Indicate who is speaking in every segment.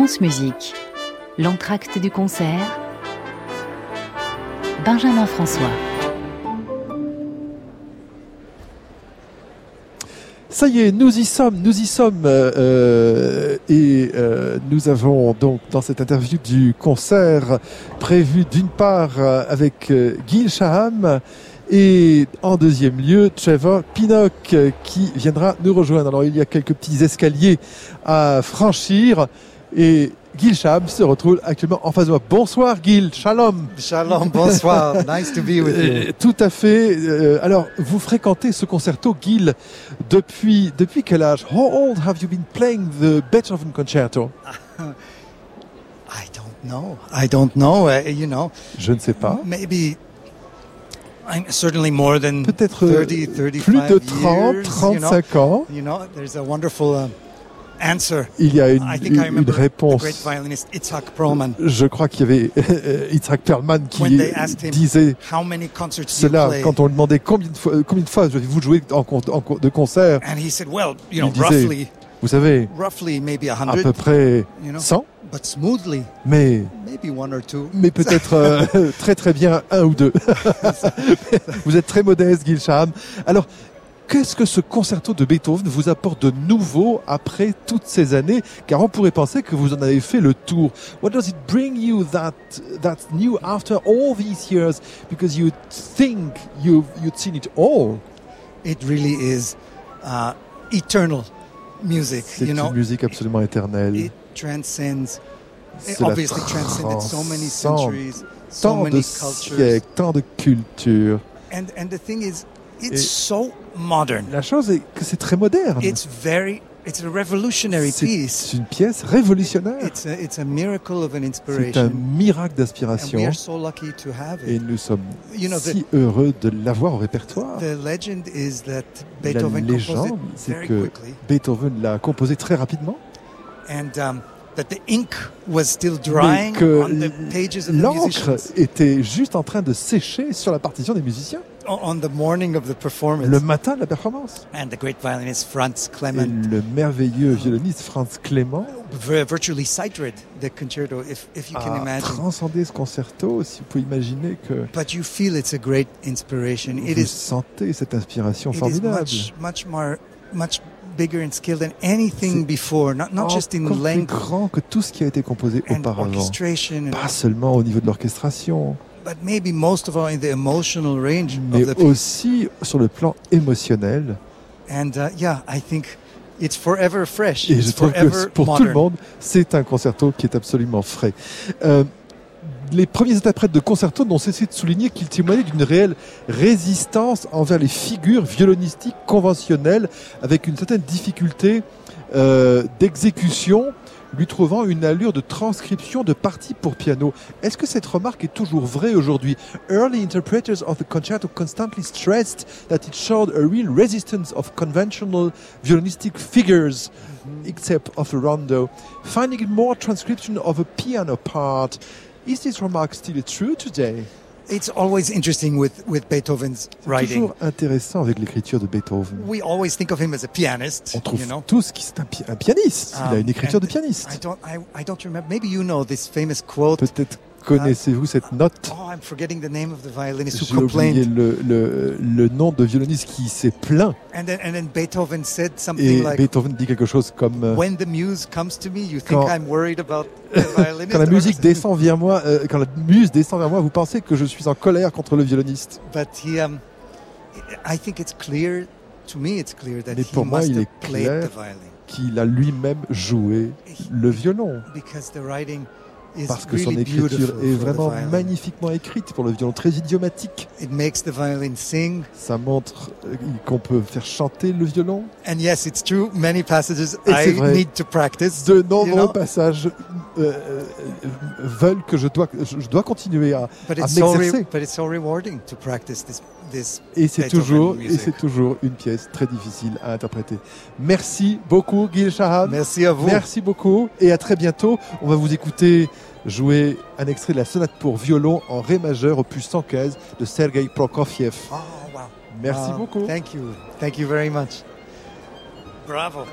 Speaker 1: Musique, l'entracte du concert, Benjamin François.
Speaker 2: Ça y est, nous y sommes, nous y sommes. euh, et euh, nous avons donc dans cette interview du concert prévu d'une part euh, avec euh, Gil Shaham et en deuxième lieu Trevor Pinnock euh, qui viendra nous rejoindre. Alors il y a quelques petits escaliers à franchir et Gil Shaham se retrouve actuellement en face de moi. Bonsoir Gil, shalom.
Speaker 3: Shalom, bonsoir. nice to be with you.
Speaker 2: Tout à fait. Euh, alors, vous fréquentez ce concerto, Gil, depuis depuis quel âge? How old have you been playing the Beethoven concerto?
Speaker 3: I don't know. I don't know. Uh, you know,
Speaker 2: Je ne sais pas.
Speaker 3: maybe I'm certainly more than
Speaker 2: Peut-être
Speaker 3: 30, 35
Speaker 2: plus de 30,
Speaker 3: years,
Speaker 2: 35 ans.
Speaker 3: You know, there's a wonderful uh.
Speaker 2: Il y a une, une réponse. Je crois qu'il y avait euh, Itzhak Perlman qui
Speaker 3: When they asked him
Speaker 2: disait
Speaker 3: how many concerts you
Speaker 2: cela quand on lui demandait combien de fois, combien de fois avez-vous joué en, en de concert?
Speaker 3: and he said, well, you know,
Speaker 2: Il disait-
Speaker 3: roughly,
Speaker 2: Vous savez,
Speaker 3: roughly maybe a
Speaker 2: à peu près
Speaker 3: you know,
Speaker 2: 100,
Speaker 3: but smoothly,
Speaker 2: mais
Speaker 3: maybe one or two.
Speaker 2: mais peut-être euh, très très bien un ou deux. vous êtes très modeste, Gil Shaham. Alors, qu'est-ce que ce concerto de Beethoven vous apporte de nouveau après toutes ces années Car on pourrait penser que vous en avez fait le tour. What does it bring you that that's new after all these years? Because you think you've you'd seen it all.
Speaker 3: It really is uh, eternal music.
Speaker 2: C'est
Speaker 3: You know,
Speaker 2: une musique absolument éternelle.
Speaker 3: it transcends it obviously transcended so many centuries so
Speaker 2: tant de
Speaker 3: many cultures
Speaker 2: siècles, tant de cultures.
Speaker 3: and and the thing is it's
Speaker 2: Et-
Speaker 3: so modern.
Speaker 2: La chose est que c'est très moderne.
Speaker 3: it's very it's a revolutionary
Speaker 2: C'est
Speaker 3: piece.
Speaker 2: une pièce révolutionnaire.
Speaker 3: it's a, it's a miracle of an
Speaker 2: C'est un
Speaker 3: inspiration
Speaker 2: miracle
Speaker 3: and we
Speaker 2: d'inspiration.
Speaker 3: are so lucky to have
Speaker 2: et
Speaker 3: it
Speaker 2: nous sommes
Speaker 3: you know the,
Speaker 2: si heureux de l'avoir au répertoire.
Speaker 3: the legend is that
Speaker 2: La
Speaker 3: Beethoven composed
Speaker 2: légende, c'est
Speaker 3: very
Speaker 2: que
Speaker 3: quickly.
Speaker 2: Beethoven l'a composé très rapidement.
Speaker 3: And um, that the ink was still drying
Speaker 2: que
Speaker 3: on the pages of the
Speaker 2: l'encre était juste en train de sécher sur la partition des musiciens
Speaker 3: on the morning of the performance
Speaker 2: le matin de la performance.
Speaker 3: and the great violinist Franz
Speaker 2: Et
Speaker 3: Clement
Speaker 2: le merveilleux violoniste Franz Clément
Speaker 3: vir- virtually sight-read the concerto, if, if you can imagine.
Speaker 2: transcendé ce concerto. Si vous pouvez imaginer que
Speaker 3: But you feel it's a great inspiration. It
Speaker 2: vous
Speaker 3: is,
Speaker 2: sentez cette inspiration
Speaker 3: it is
Speaker 2: formidable.
Speaker 3: much, much more, much bigger in skill than anything before. Not, not just in length
Speaker 2: grand que tout ce qui a été composé
Speaker 3: and
Speaker 2: auparavant. Pas seulement au niveau de l'orchestration,
Speaker 3: but maybe most of all in the emotional range
Speaker 2: mais aussi sur le plan émotionnel.
Speaker 3: And uh, yeah, I think it's forever fresh.
Speaker 2: Et
Speaker 3: it's
Speaker 2: je trouve
Speaker 3: forever
Speaker 2: que pour tout le monde, c'est un concerto qui est absolument frais. Euh, les premiers interprètes de concerto n'ont cessé de souligner qu'il témoignait d'une réelle résistance envers les figures violonistiques conventionnelles, avec une certaine difficulté euh, d'exécution, lui trouvant une allure de transcription de parties pour piano. Est-ce que cette remarque est toujours vraie aujourd'hui? Early interpreters of the concerto constantly stressed that it showed a real resistance of conventional violonistic figures, except of the rondo, finding it more transcription of a piano part. Is this remark still true today?
Speaker 3: It's always interesting with, with Beethoven's
Speaker 2: C'est
Speaker 3: writing.
Speaker 2: toujours intéressant avec l'écriture de Beethoven.
Speaker 3: We always think of him as a pianist,
Speaker 2: On trouve
Speaker 3: you know?
Speaker 2: tous qu'il c'est un, pi- un pianiste. Il a
Speaker 3: Um,
Speaker 2: une écriture de pianiste.
Speaker 3: I don't, I, I don't remember. Maybe you know this famous quote.
Speaker 2: Peut-être connaissez-vous cette note
Speaker 3: Oh, I'm forgetting the name of the violinist
Speaker 2: J'ai
Speaker 3: who
Speaker 2: oublié le, le, le nom de violoniste qui s'est plaint
Speaker 3: And then, and then Beethoven said
Speaker 2: et
Speaker 3: like,
Speaker 2: Beethoven dit quelque chose comme euh,
Speaker 3: "When the muse comes to me, you think
Speaker 2: Quand-
Speaker 3: I'm worried about the violinist."
Speaker 2: quand la
Speaker 3: or
Speaker 2: musique
Speaker 3: something."
Speaker 2: descend vers moi, euh, quand la muse descend vers moi, vous pensez que je suis en colère contre le violoniste.
Speaker 3: But he, um, I think it's clear to me. It's clear that
Speaker 2: Mais
Speaker 3: he
Speaker 2: pour moi,
Speaker 3: must
Speaker 2: il
Speaker 3: have
Speaker 2: est
Speaker 3: played
Speaker 2: clair
Speaker 3: the violin
Speaker 2: Qu'il a lui-même joué le violon.
Speaker 3: because the writing
Speaker 2: Parce que son
Speaker 3: really
Speaker 2: écriture est
Speaker 3: for the
Speaker 2: vraiment magnifiquement écrite pour le violon, très idiomatique.
Speaker 3: It makes the violin sing.
Speaker 2: Ça montre euh, qu'on peut faire chanter le violon.
Speaker 3: And yes, it's true. Many passages
Speaker 2: Et c'est vrai.
Speaker 3: need to practice.
Speaker 2: De nombreux passages euh, euh, veulent que je dois, je dois continuer à,
Speaker 3: But
Speaker 2: à
Speaker 3: it's so re-
Speaker 2: m'exercer. Et c'est toujours, et c'est toujours une pièce très difficile à interpréter. Merci beaucoup, Gil Shaham.
Speaker 3: Merci à vous.
Speaker 2: Merci beaucoup et à très bientôt. On va vous écouter jouer un extrait de la sonate pour violon en ré majeur opus 115 de Sergei Prokofiev.
Speaker 3: Oh wow.
Speaker 2: Merci
Speaker 3: Wow.
Speaker 2: beaucoup.
Speaker 3: Thank you. Thank you very much. Bravo.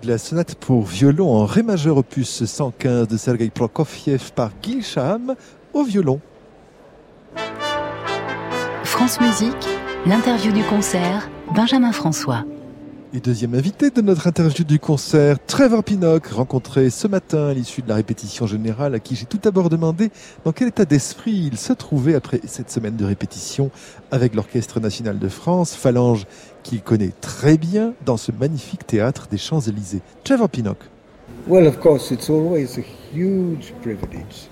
Speaker 2: De la sonate pour violon en ré majeur opus 115 de Sergei Prokofiev par Gil Shaham au violon.
Speaker 1: France Musique, l'interview du concert, Benjamin François.
Speaker 2: Et deuxième invité de notre interview du concert, Trevor Pinnock, rencontré ce matin à l'issue de la répétition générale, à qui j'ai tout d'abord demandé dans quel état d'esprit il se trouvait après cette semaine de répétition avec l'Orchestre national de France, phalange qu'il connaît très bien dans ce magnifique théâtre des Champs-Élysées. Trevor Pinnock.
Speaker 4: Well, of course, it's always a huge privilege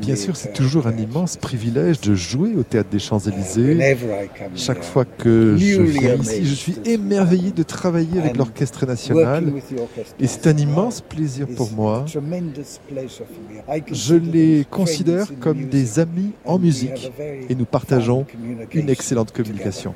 Speaker 2: Bien sûr, c'est toujours un immense privilège de jouer au Théâtre des Champs-Élysées. Chaque fois que je viens ici, je suis émerveillé de travailler avec l'Orchestre national. Et c'est un immense plaisir pour moi. Je les considère comme des amis en musique et nous partageons une excellente communication.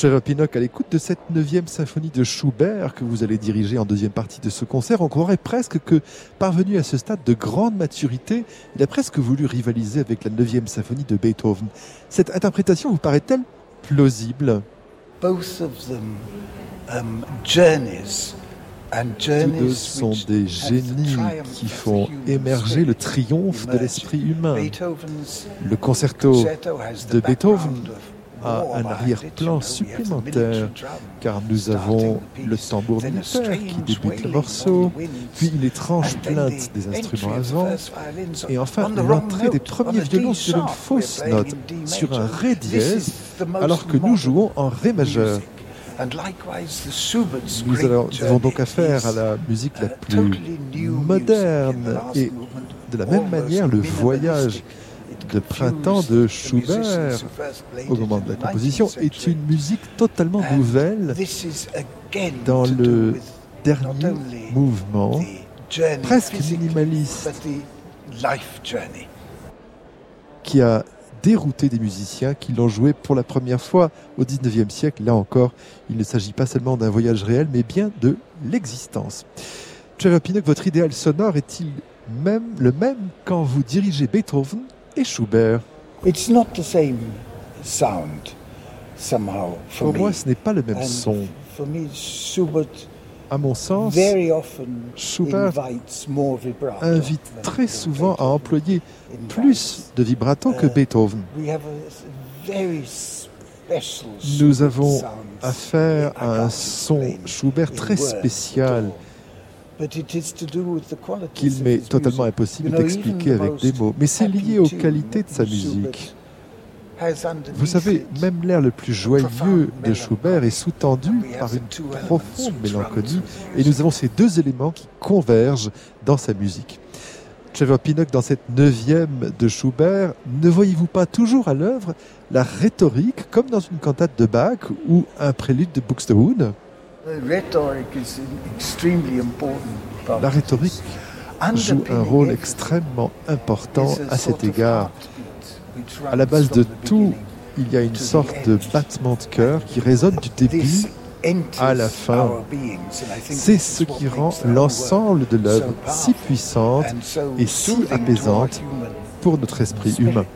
Speaker 2: Trevor Pinnock à l'écoute de cette neuvième symphonie de Schubert que vous allez diriger en deuxième partie de ce concert. On croirait presque que, parvenu à ce stade de grande maturité, il a presque voulu rivaliser avec la neuvième symphonie de Beethoven. Cette interprétation vous paraît-elle plausible?
Speaker 4: Both of them, um, journeys.
Speaker 2: Tous deux sont des génies qui font émerger le triomphe de l'esprit humain. Le concerto de Beethoven à un arrière-plan supplémentaire, car nous avons le tambour militaire qui débute le morceau, puis l'étrange plainte des instruments avant, et enfin l'entrée des premiers violons sur une fausse note, sur un ré dièse, alors que nous jouons en ré majeur. Nous avons donc affaire à la musique la plus moderne et de la même manière le voyage de printemps de Schubert au moment de la composition est une musique totalement nouvelle dans le dernier mouvement, presque minimaliste, qui a dérouté des musiciens qui l'ont joué pour la première fois au 19e siècle. Là encore, il ne s'agit pas seulement d'un voyage réel, mais bien de l'existence. Trevor Pinnock, votre idéal sonore est-il même, le même quand vous dirigez Beethoven et Schubert.
Speaker 4: It's not the same sound somehow for
Speaker 2: Pour
Speaker 4: me.
Speaker 2: moi, ce n'est pas le même
Speaker 4: And
Speaker 2: son.
Speaker 4: For me, Schubert
Speaker 2: À mon sens,
Speaker 4: very often
Speaker 2: Schubert
Speaker 4: invites more vibrato.
Speaker 2: invite
Speaker 4: than-
Speaker 2: très souvent à employer plus de vibrato que
Speaker 4: Euh,
Speaker 2: Beethoven.
Speaker 4: We have a very special
Speaker 2: Nous avons affaire à un son Schubert très spécial qu'il m'est totalement impossible d'expliquer avec des mots. Mais c'est lié aux qualités de sa musique. Vous savez, même l'air le plus joyeux de Schubert est sous-tendu
Speaker 4: We have
Speaker 2: par une
Speaker 4: two elements
Speaker 2: profonde mélancolie et nous
Speaker 4: music.
Speaker 2: avons ces deux éléments qui convergent dans sa musique. Trevor Pinnock, dans cette neuvième de Schubert, ne voyez-vous pas toujours à l'œuvre la rhétorique, comme dans une cantate de Bach ou un prélude de Buxtehude?
Speaker 4: Part
Speaker 2: La rhétorique joue un rôle extrêmement important à cet égard. À la base de tout, il y a une sorte de battement de cœur qui résonne du début à la fin. C'est ce qui rend l'ensemble de l'œuvre si puissante et si apaisante pour notre esprit humain.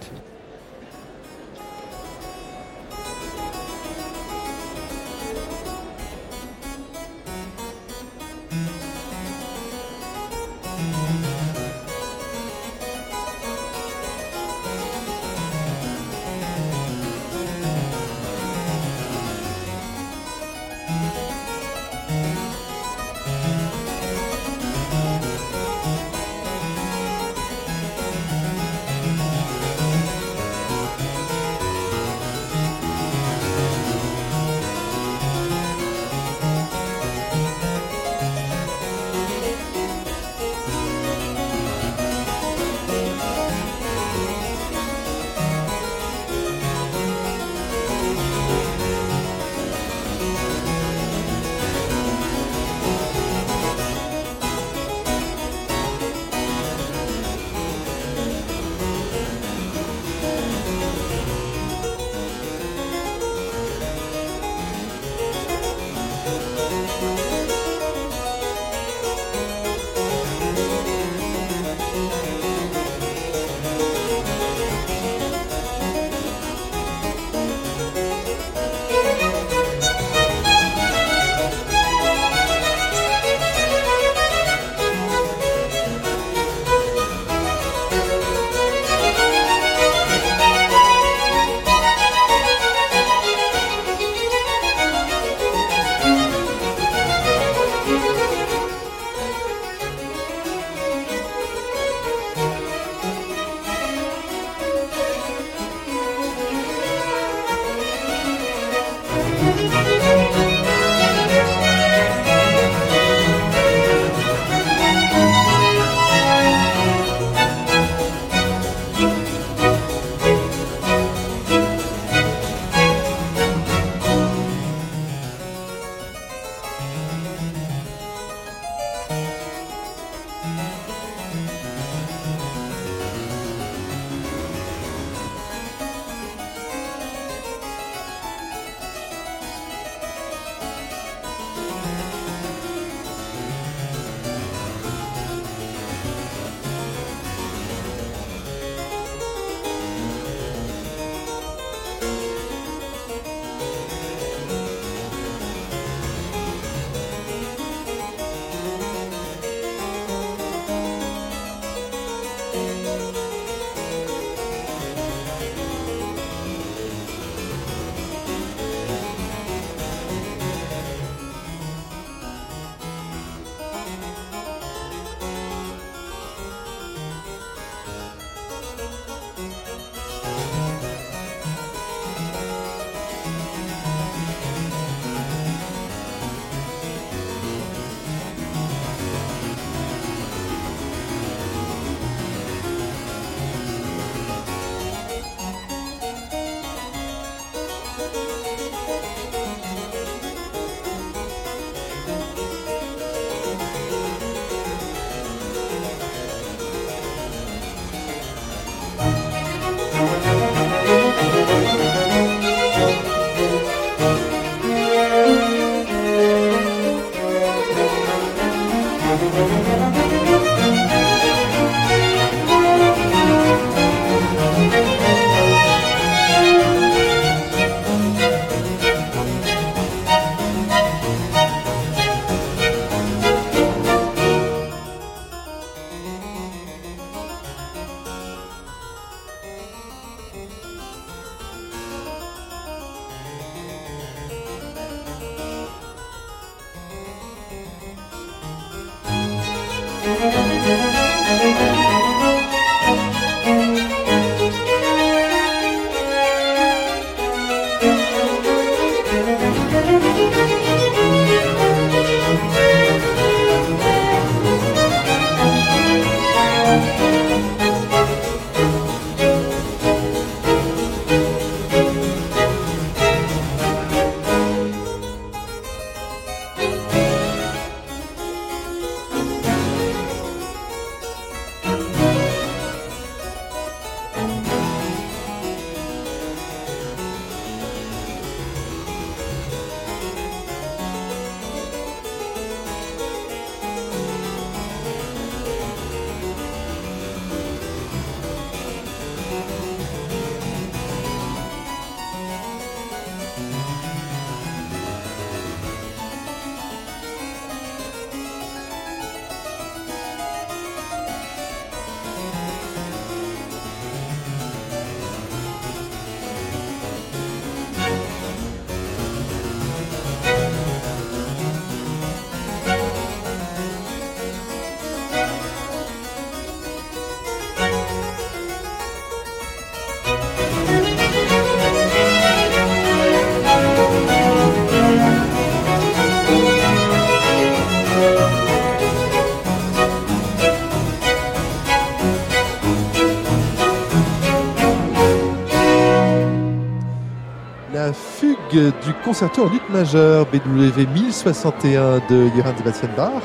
Speaker 2: Du concerto en ut majeur BWV 1061 de Johann Sebastian Bach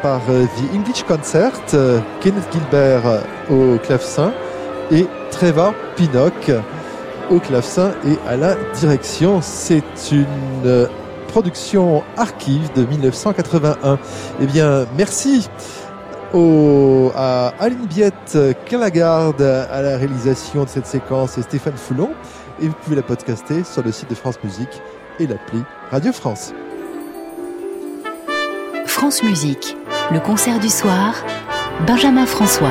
Speaker 2: par euh, The English Concert, euh, Kenneth Gilbert au clavecin et Trevor Pinnock au clavecin et à la direction. C'est une euh, production archive de 1981. Eh bien, merci au, à Aline Biette, Lagarde à la réalisation de cette séquence et Stéphane Foulon. Et vous pouvez la podcaster sur le site de France Musique et l'appli Radio France.
Speaker 1: France Musique, le concert du soir, Benjamin François.